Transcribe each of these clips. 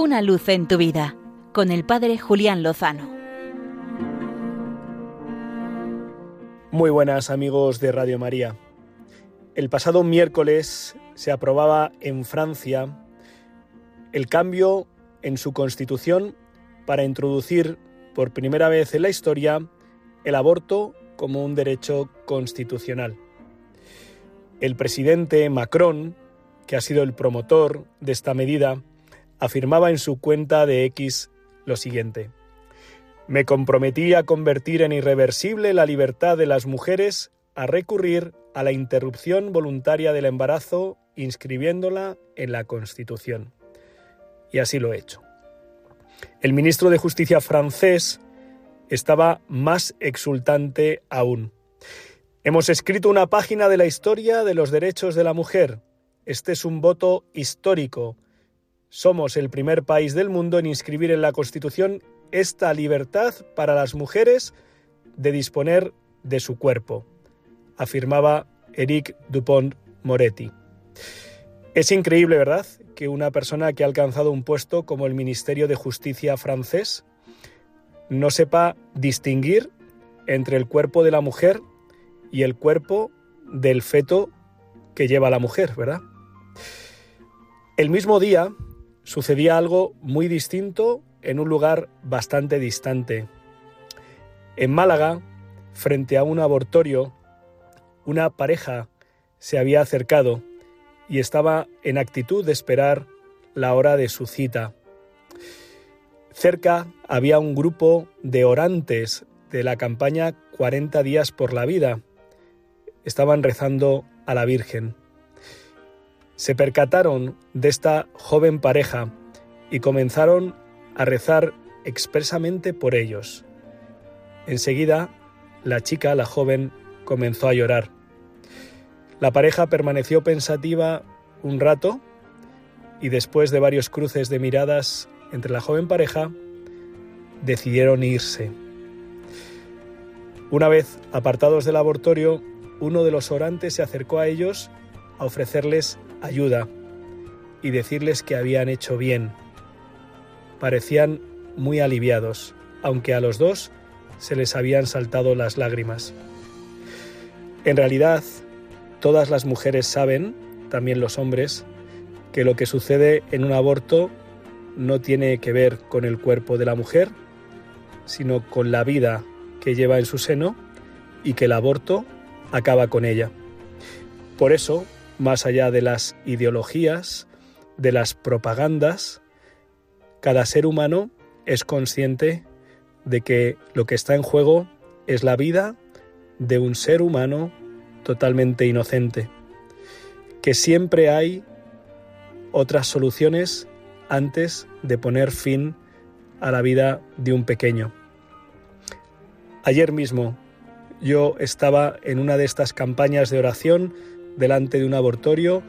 Una luz en tu vida con el Padre Julián Lozano. Muy buenas amigos de Radio María. El pasado miércoles se aprobaba en Francia el cambio en su constitución para introducir por primera vez en la historia el aborto como un derecho constitucional. El presidente Macron, que ha sido el promotor de esta medida, afirmaba en su cuenta de X lo siguiente. Me comprometí a convertir en irreversible la libertad de las mujeres a recurrir a la interrupción voluntaria del embarazo inscribiéndola en la Constitución. Y así lo he hecho. El ministro de Justicia francés estaba más exultante aún. Hemos escrito una página de la historia de los derechos de la mujer. Este es un voto histórico. Somos el primer país del mundo en inscribir en la Constitución esta libertad para las mujeres de disponer de su cuerpo, afirmaba Eric Dupont Moretti. Es increíble, ¿verdad?, que una persona que ha alcanzado un puesto como el Ministerio de Justicia francés no sepa distinguir entre el cuerpo de la mujer y el cuerpo del feto que lleva la mujer, ¿verdad? El mismo día sucedía algo muy distinto en un lugar bastante distante. En Málaga, frente a un abortorio, una pareja se había acercado y estaba en actitud de esperar la hora de su cita. Cerca había un grupo de orantes de la campaña 40 días por la vida. Estaban rezando a la Virgen. Se percataron de esta joven pareja y comenzaron a rezar expresamente por ellos. Enseguida, la chica, la joven, comenzó a llorar. La pareja permaneció pensativa un rato y después de varios cruces de miradas entre la joven pareja, decidieron irse. Una vez apartados del laboratorio, uno de los orantes se acercó a ellos a ofrecerles ayuda y decirles que habían hecho bien. Parecían muy aliviados, aunque a los dos se les habían saltado las lágrimas. En realidad, todas las mujeres saben, también los hombres, que lo que sucede en un aborto no tiene que ver con el cuerpo de la mujer, sino con la vida que lleva en su seno y que el aborto acaba con ella. Por eso, más allá de las ideologías, de las propagandas, cada ser humano es consciente de que lo que está en juego es la vida de un ser humano totalmente inocente, que siempre hay otras soluciones antes de poner fin a la vida de un pequeño. Ayer mismo yo estaba en una de estas campañas de oración delante de un abortorio,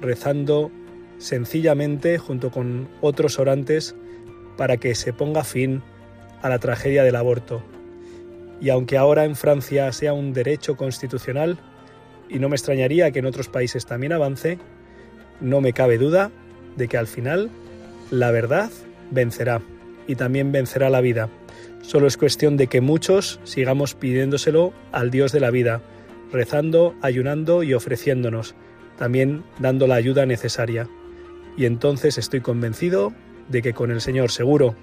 rezando sencillamente junto con otros orantes para que se ponga fin a la tragedia del aborto. Y aunque ahora en Francia sea un derecho constitucional, y no me extrañaría que en otros países también avance, no me cabe duda de que al final la verdad vencerá y también vencerá la vida. Solo es cuestión de que muchos sigamos pidiéndoselo al Dios de la vida, rezando, ayunando y ofreciéndonos, también dando la ayuda necesaria. Y entonces estoy convencido de que con el Señor seguro,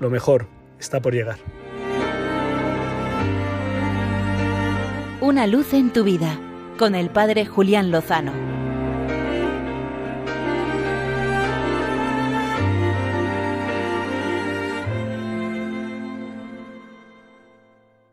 lo mejor está por llegar. Una luz en tu vida, con el Padre Julián Lozano.